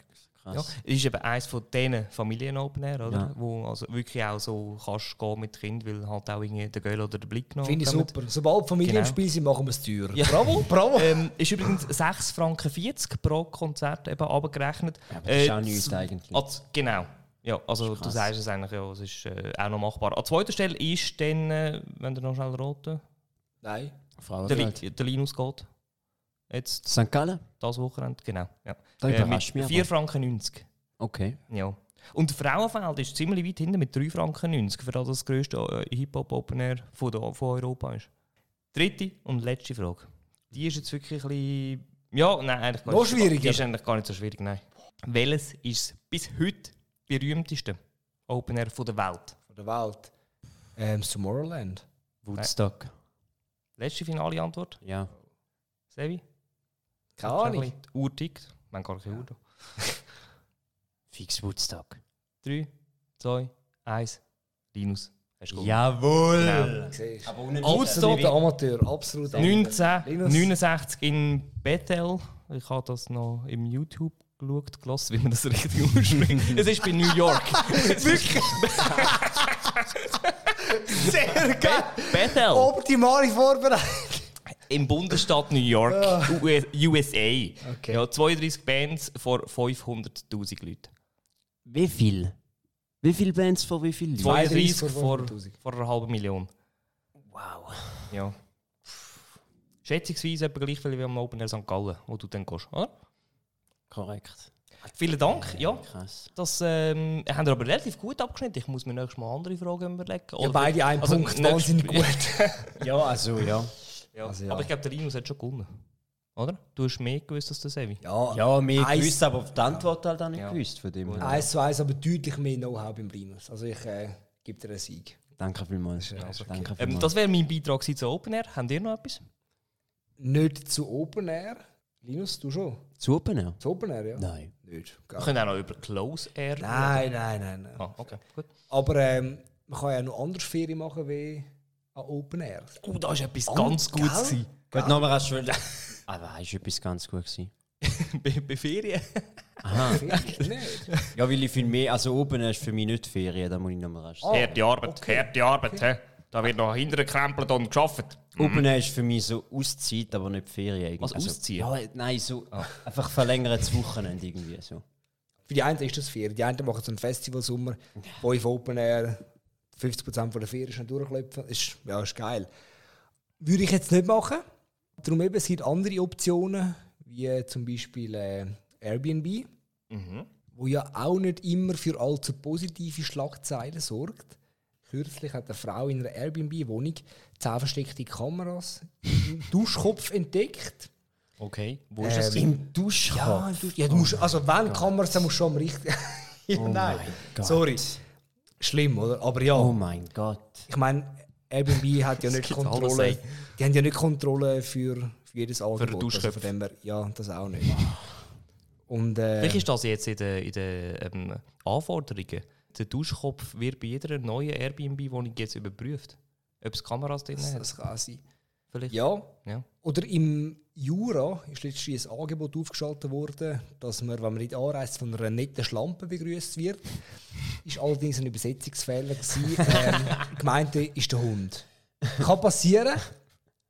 Ja, Krass. es ist eben eines von diesen Familien-Open Air, oder? Ja. Wo also wirklich auch so kannst gehen mit Kind, weil halt auch irgendwie der Göll oder der Blick noch Finde ich kommen. super. Sobald Familien Genau. im Spiel sind, machen wir es teuer. Ja. Bravo, bravo. Ähm, ist übrigens 6,40 Franken pro Konzert eben abgerechnet. Ja, aber das ist auch Äh, nichts eigentlich. als- genau. Ja, also du sagst es eigentlich, ja, es ist äh, auch noch machbar. An zweiter Stelle ist dann, äh, wenn du noch schnell roten, Nein. der, Frauenfeld. Li der Linus geht. Jetzt, St. Gallen? das Wochenende, genau. Ja. Da Äh, mit mich 4 aber. Franken 90. Okay. Ja. Und der Frauenfeld ist ziemlich weit hinten mit 3 Franken 90, für das das grösste äh, Hip-Hop-Open Air von, der, von Europa ist. Dritte und letzte Frage. Die ist jetzt wirklich ein bisschen... Ja, nein, eigentlich gar Noch nicht. schwieriger? Die ist eigentlich gar nicht so schwierig, nein. Welches ist bis heute berühmteste Open Air von der Welt? Von der Welt. Ähm, Tomorrowland. Woodstock. Letzte finale Antwort, Ja. Sevi? Keine Ahnung. Die Uhr tickt. Wir haben gar keine Uhr da. Fix Woodstock. 3, 2, 1. Linus. Jawohl! Genau. Aber ohne Absoluter Amateur. Absolut Linus. 1969 in Bethel. Ich habe das noch im YouTube geschaut, gelassen, wie man das richtig ausspricht. es ist bei New York. Wirklich? Sehr geil. Bethel. Optimale Vorbereitung. Im Bundesstaat New York, U- USA. Okay. Ja, 32 Bands vor 500.000 Leuten. Wie viel? Wie viele Bands vor wie viel Leuten? 32 vor vor, 500.000. vor einer halben Million. Wow. Ja. Schätzungsweise etwa gleich viel wie am Open Air St. Gallen, wo du dann gehst, oder? Korrekt. Vielen Dank, ja. Krass. Das ähm, haben wir aber relativ gut abgeschnitten. Ich muss mir nächstes Mal andere Fragen überlegen. Ja, Oder- beide einen also Punkt. Wahnsinnig gut. Ja, also ja. Ja. Also, ja. Aber ich glaube, der Linus hat schon gewonnen. Oder? Du hast mehr gewusst als der Sevi. Ja, Ja, mehr Eins- gewusst, aber die Antwort halt auch nicht Ja. gewusst von dem. eins zu eins, aber deutlich mehr Know-how beim Linus. Also ich äh, gebe dir einen Sieg. Danke vielmals. ist okay. Danke Ähm, das wäre mein Beitrag zu Open Air. Habt ihr noch etwas? Nicht zu Open Air. Linus, du schon? Zu Open Air? Zu Open Air, ja? Nein. Nicht. Wir können auch noch über Close Air Nein, nein, nein. nein. Ah, okay, gut. Aber ähm, man kann ja noch anders Ferien machen wie an Open Air. Oh, da ist etwas Oh, ganz Gutes gell? gewesen. Gut, nochmal hast du schon. Aber ist etwas ganz gut gewesen. bei, bei Ferien. Aha. Ferien. Ja, weil ich viel mehr. Also Open Air ist für mich nicht Ferien, da muss ich nochmal rasch. Ah, Harte Arbeit, okay. harte Arbeit. hä? Da wird noch hinterher gekrempelt und geschafft. Open Air ist für mich so Auszeit, aber nicht Ferien. irgendwie. Was, Ausziehen? Ja, nein, so einfach verlängertes Wochenende irgendwie so. Für die einen ist das Ferien. Die einen machen so einen Festivalsommer, fünf Open Air, 50% von der Ferien schon durchklopfen. Ist, ja, ist geil. Würde ich jetzt nicht machen. Darum eben, es gibt andere Optionen, wie zum Beispiel äh, Airbnb, wo ja auch nicht immer für allzu positive Schlagzeilen sorgt. Kürzlich hat eine Frau in einer Airbnb-Wohnung zehn versteckte Kameras im Duschkopf entdeckt. Okay, wo ist das? Ähm, Im Duschkopf? Ja, du, ja, du musst, also wenn Kameras, dann musst du schon am richtigen. ja, Oh nein. Sorry. Schlimm, oder? Aber ja, Oh mein Gott. ich meine, Airbnb hat ja nicht alles, Kontrolle. Die haben ja nicht Kontrolle für, für jedes Angebot. Also Duschköpfe. von dem her, ja, das auch nicht. Und äh, Vielleicht ist das jetzt in den, in den ähm, Anforderungen. Der Duschkopf wird bei jeder neuen Airbnb-Wohnung jetzt überprüft. Ob es Kameras drin das, hat. das kann sein. Vielleicht. Ja. Ja. Oder im Jura ist letztens ein Angebot aufgeschaltet worden, dass man, wenn man nicht anreist, von einer netten Schlampe begrüßt wird. Ist allerdings ein Übersetzungsfehler gewesen. ähm, gemeint ist der Hund. Kann passieren.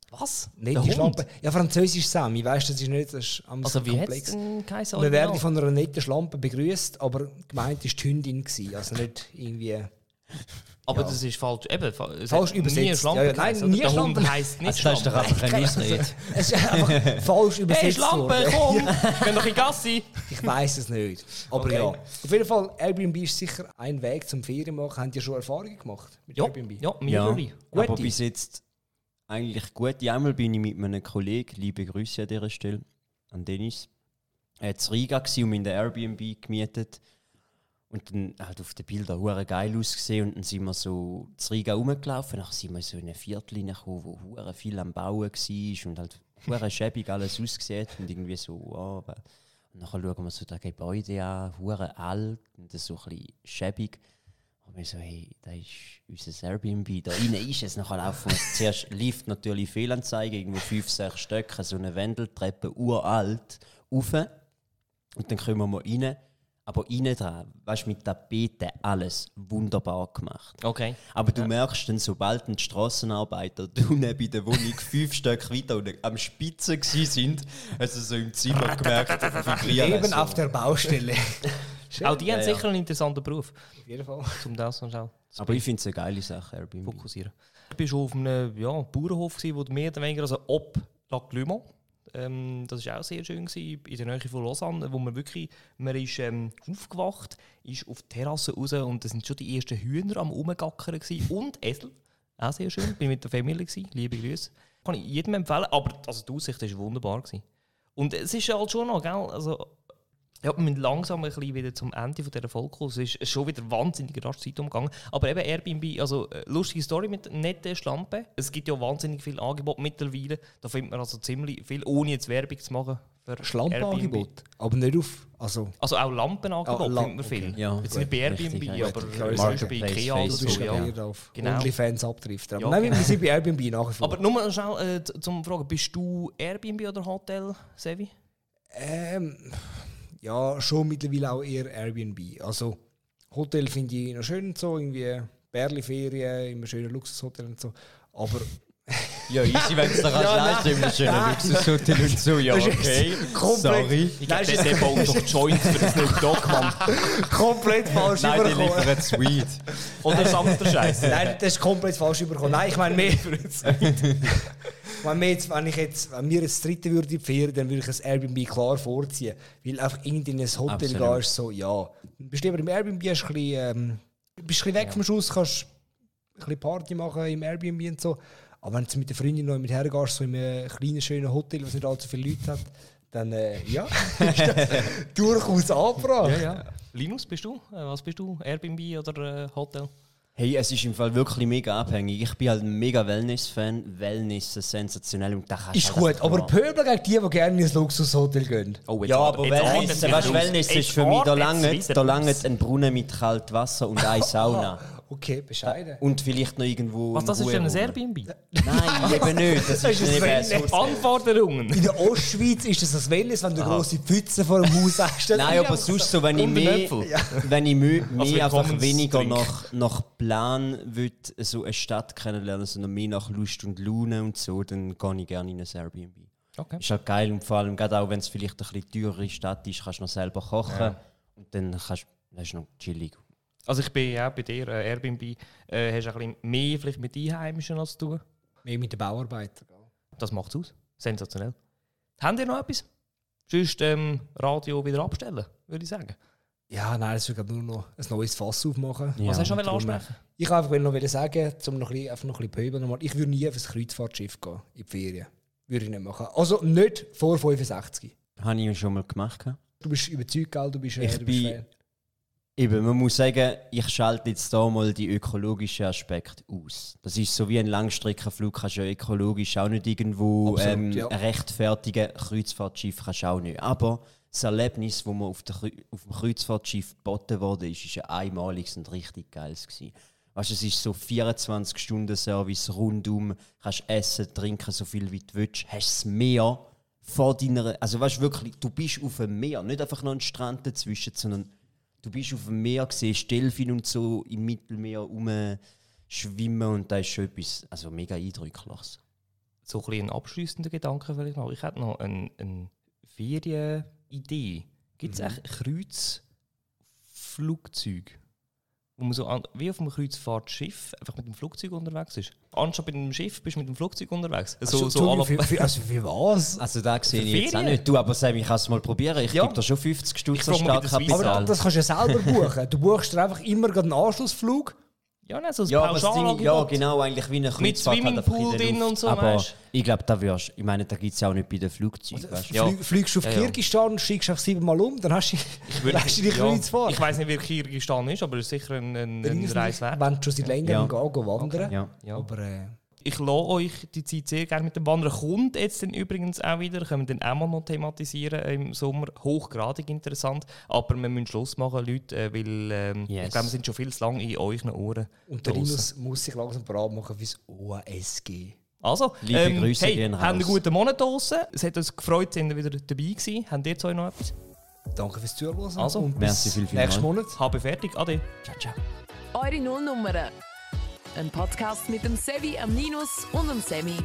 Was? Nette? Schlampe. Ja, Französisch Sammy, weißt du, das ist nicht das ist am Also wie komplex. geheißen? Wir werden von einer netten Schlampe begrüßt, aber gemeint ist die Hündin gewesen, also nicht irgendwie. Aber ja. das ist falsch. Eben, es Falsch Nie übersetzt. Schlampe Ja, ja, nein, nie Der Hund heisst nicht Also, das ist doch einfach eine Ausrede. Es ist einfach falsch übersetzt Hey Schlampe, komm! Geh doch in die Gassi! Ich weiß es nicht. Aber Okay. ja. Auf jeden Fall, Airbnb ist sicher ein Weg zum Ferien machen. Habt ihr schon Erfahrungen gemacht mit Ja, Airbnb? ja, Ja, mehrere. aber Gute. bis jetzt eigentlich gut. Einmal bin ich mit einem Kollegen, liebe Grüße an dieser Stelle, an Dennis, äh, zu Riga und in der Airbnb gemietet. Und dann halt auf den Bildern hure geil ausgesehen und dann sind wir so zu Riga rumgelaufen. Dann sind wir so in eine Viertel gekommen, wo hure viel am Bauen war und halt hure schäbig alles ausgesehen und irgendwie so, wow. Und nachher schauen wir so das Gebäude an, hure alt und das so ein bisschen schäbig. Und wir so, hey, da ist unser Airbnb, da innen ist es. Nachher laufen wir zuerst Lift natürlich Fehlanzeige, irgendwo fünf, sechs Stöcke, so eine Wendeltreppe, uralt, rauf. Und dann kommen wir rein. Aber innen dran, weißt du, mit Tapeten, alles wunderbar gemacht. Okay. Aber du merkst dann, sobald ein Strassenarbeiter unten bei der Wohnung fünf Stück weiter und am Spitzen gsi sind, also so im Zimmer gemerkt, vibrieren. Eben auf der Baustelle. Auch die haben Ja, ja. sicher einen interessanten Beruf, Auf jeden Fall. um das schnell zu Aber ich finde es eine geile Sache, Airbnb. fokussieren. Ich war schon auf einem ja, Bauernhof, gewesen, wo mehr oder weniger, also ob Lac Léman, ähm, das war auch sehr schön, gewesen, in der Nähe von Lausanne, wo man wirklich, man ist ähm, aufgewacht, ist auf die Terrasse raus und da sind schon die ersten Hühner am Rumgackern und Esel, auch sehr schön, bin mit der Familie, gewesen, liebe Grüße. Kann ich jedem empfehlen, aber also die Aussicht war wunderbar. Gewesen. Und es ist halt schon noch, gell, also ja, wir müssen langsam ein bisschen wieder zum Ende von dieser Folge kommen. Es ist schon wieder wahnsinnig rasch Zeit umgegangen. Aber eben Airbnb, also äh, lustige Story mit netten Schlampen. Es gibt ja wahnsinnig viel Angebot mittlerweile. Da findet man also ziemlich viel, ohne jetzt Werbung zu machen. Schlampenangebot. Aber nicht auf. Also, Also auch Lampenangebot Ah, Lamp- findet man viel. okay. Ja, jetzt nicht bei richtig, Airbnb, ja. aber zum Beispiel bei Ikea oder so. Ja. auf Genau. OnlyFans abtrifft. Aber Ja, nein, genau. wir sind bei Airbnb nach wie vor. Aber nur mal schnell äh, zum Fragen, bist du Airbnb oder Hotel, Sevi? Ähm, ja, schon mittlerweile auch eher Airbnb. Also Hotel finde ich noch schön und so, irgendwie Berli-Ferien, immer schöne Luxushotel und so. Aber Ja, easy, wenn es da kannst leisten, immer schön nein. Luxushotel und so. Ja, okay. Sorry. Ich glaube, der, baut doch Joints für das Snoop Dogg, Mann. komplett falsch Nein, die liefern Sweet. Oder samt der Scheiße. Nein, das ist komplett falsch überkommen. Nein, ich meine mehr. ich meine mehr jetzt, wenn, ich jetzt, wenn jetzt das dritte würde in die Ferien, dann würde ich ein Airbnb klar vorziehen. Weil einfach in ein Hotel Absolut. gehen ist so, ja. Du bist lieber im Airbnb, hast ein bisschen, ähm, bist ein weg vom Schuss, kannst ein bisschen Party machen im Airbnb und so. Aber wenn du mit der Freundin noch mit hergehst, so in einem kleinen, schönen Hotel, was nicht allzu viele Leute hat, dann äh, ja, ist das durchaus angebracht. Ja, ja. Linus, bist du? Äh, was bist du? Airbnb oder äh, Hotel? Hey, es ist im Fall wirklich mega abhängig. Ich bin halt ein mega Wellness-Fan. Wellness ist sensationell und da kannst Ist halt gut, aber Pöbel gegen die, die gerne ins Luxushotel gehen. Oh, jetzt Ja, aber jetzt Wellness, weißt, Wellness ist für mich, da langt ein Brunnen mit kaltem Wasser und eine Sauna. Okay, bescheiden. Und vielleicht noch irgendwo. Was, das ist für ein. Airbnb? Nein, eben nicht. Das ist ist nicht ein eben so. Anforderungen. In der Ostschweiz ist das das Wellness, wenn du eine große Pfütze vor dem Haus hast. Nein, aber sonst so, wenn ich mehr, wenn ich mehr, mehr einfach weniger nach, nach Plan will, so eine Stadt kennenlernen, sondern mehr nach Lust und Laune und so, dann gehe ich gerne in ein Airbnb. Okay. Ist halt geil und vor allem, gerade auch wenn es vielleicht ein bisschen teurere Stadt ist, kannst du noch selber kochen und dann kannst das ist noch chillig. Also ich bin ja auch bei dir, äh, Airbnb, äh, hast du ein bisschen mehr vielleicht mit Einheimischen als du. Mehr mit den Bauarbeitern. Das macht es aus. Sensationell. Habt ihr noch etwas? Sonst ähm, Radio wieder abstellen, würde ich sagen. Ja, nein, das will ich nur noch ein neues Fass aufmachen. Ja. Was hast du noch ansprechen? Ich wollte einfach noch sagen, um noch ein bisschen, einfach noch ein bisschen pöbeln, ich würde nie auf ein Kreuzfahrtschiff gehen, in die Ferien. Würde ich nicht machen. Also nicht vor 65. Habe ich schon mal gemacht. Du bist überzeugt, gell? Du bist, äh, Ich du bin- bist Fan. Eben, man muss sagen, ich schalte jetzt da mal die ökologischen Aspekte aus. Das ist so wie ein Langstreckenflug, kannst du ja ökologisch auch nicht irgendwo Absolut, ähm, ja. rechtfertigen. Kreuzfahrtschiff kannst du auch nicht. Aber das Erlebnis, das mir auf, der, auf dem Kreuzfahrtschiff geboten wurde, ist, ist ja einmalig und richtig geil. Gewesen. Weißt, du, es ist so 24-Stunden-Service rundum, kannst essen, trinken, so viel wie du willst, hast das Meer vor deiner, also weißt du wirklich, du bist auf dem Meer, nicht einfach noch ein Strand dazwischen, sondern du bist auf dem Meer, siehst Delfin und so im Mittelmeer rumschwimmen und da ist schon etwas, also mega eindrückliches. So ein, bisschen ein abschließender Gedanke vielleicht noch. Ich hätte noch eine, eine Ferienidee. Gibt es echt Kreuzflugzeuge? Wo man so an, wie auf einem Kreuzfahrtschiff einfach mit dem Flugzeug unterwegs ist. Anstatt mit dem Schiff bist du mit dem Flugzeug unterwegs. So, Also, so für, für, also für was? Also da sehe ich jetzt auch nicht. Du, aber Sam, ich kann es mal probieren. Ich Ja. gebe da schon 50 Stutz Swiss Aber Startkapital. das kannst du ja selber buchen. Du buchst dir einfach immer gerade einen Anschlussflug Ja, nein, so ein Ja, Ding, ja, genau, eigentlich wie eine Mit Kreuzfahrt in Swimmingpool drin und so, Aber weißt ich glaube, da wirst ich meine, da gibt es ja auch nicht bei den Flugzeugen. weißt du? Ja. Flieg, fliegst du auf Ja, ja. Kirgisistan, steigst einfach siebenmal um, dann hast du, würde- hast du die ja, Kreuzfahrt. Ich weiß nicht, wie Kirgisistan ist, aber es ist sicher ein, ein, ein Reis wert. Wenn du schon seit längerem Ja. gehen, gehen wandern. Ja. Ja. Aber äh, Ich lasse euch die Zeit sehr gerne mit dem Wandern. Kommt jetzt dann übrigens auch wieder, können wir dann auch mal noch thematisieren im Sommer. Hochgradig interessant. Aber wir müssen Schluss machen, Leute, äh, weil ähm, Yes. ich glaube, wir sind schon viel zu lange in euren Ohren. und der. Linus muss sich langsam bereit machen fürs OASG. Also, Liebe Grüße hey, gehen habt einen raus. guten Monat draußen. Es hat uns gefreut, sind ihr wieder dabei gewesen. Habt ihr zwei noch etwas? Danke fürs Zuhören. Also, und bis viel, viel nächsten mal. Monat. Habe fertig. Ade. Ciao, ciao. Eure Nullnummern. Ein Podcast mit dem Sevi, am Ninus und dem Semi.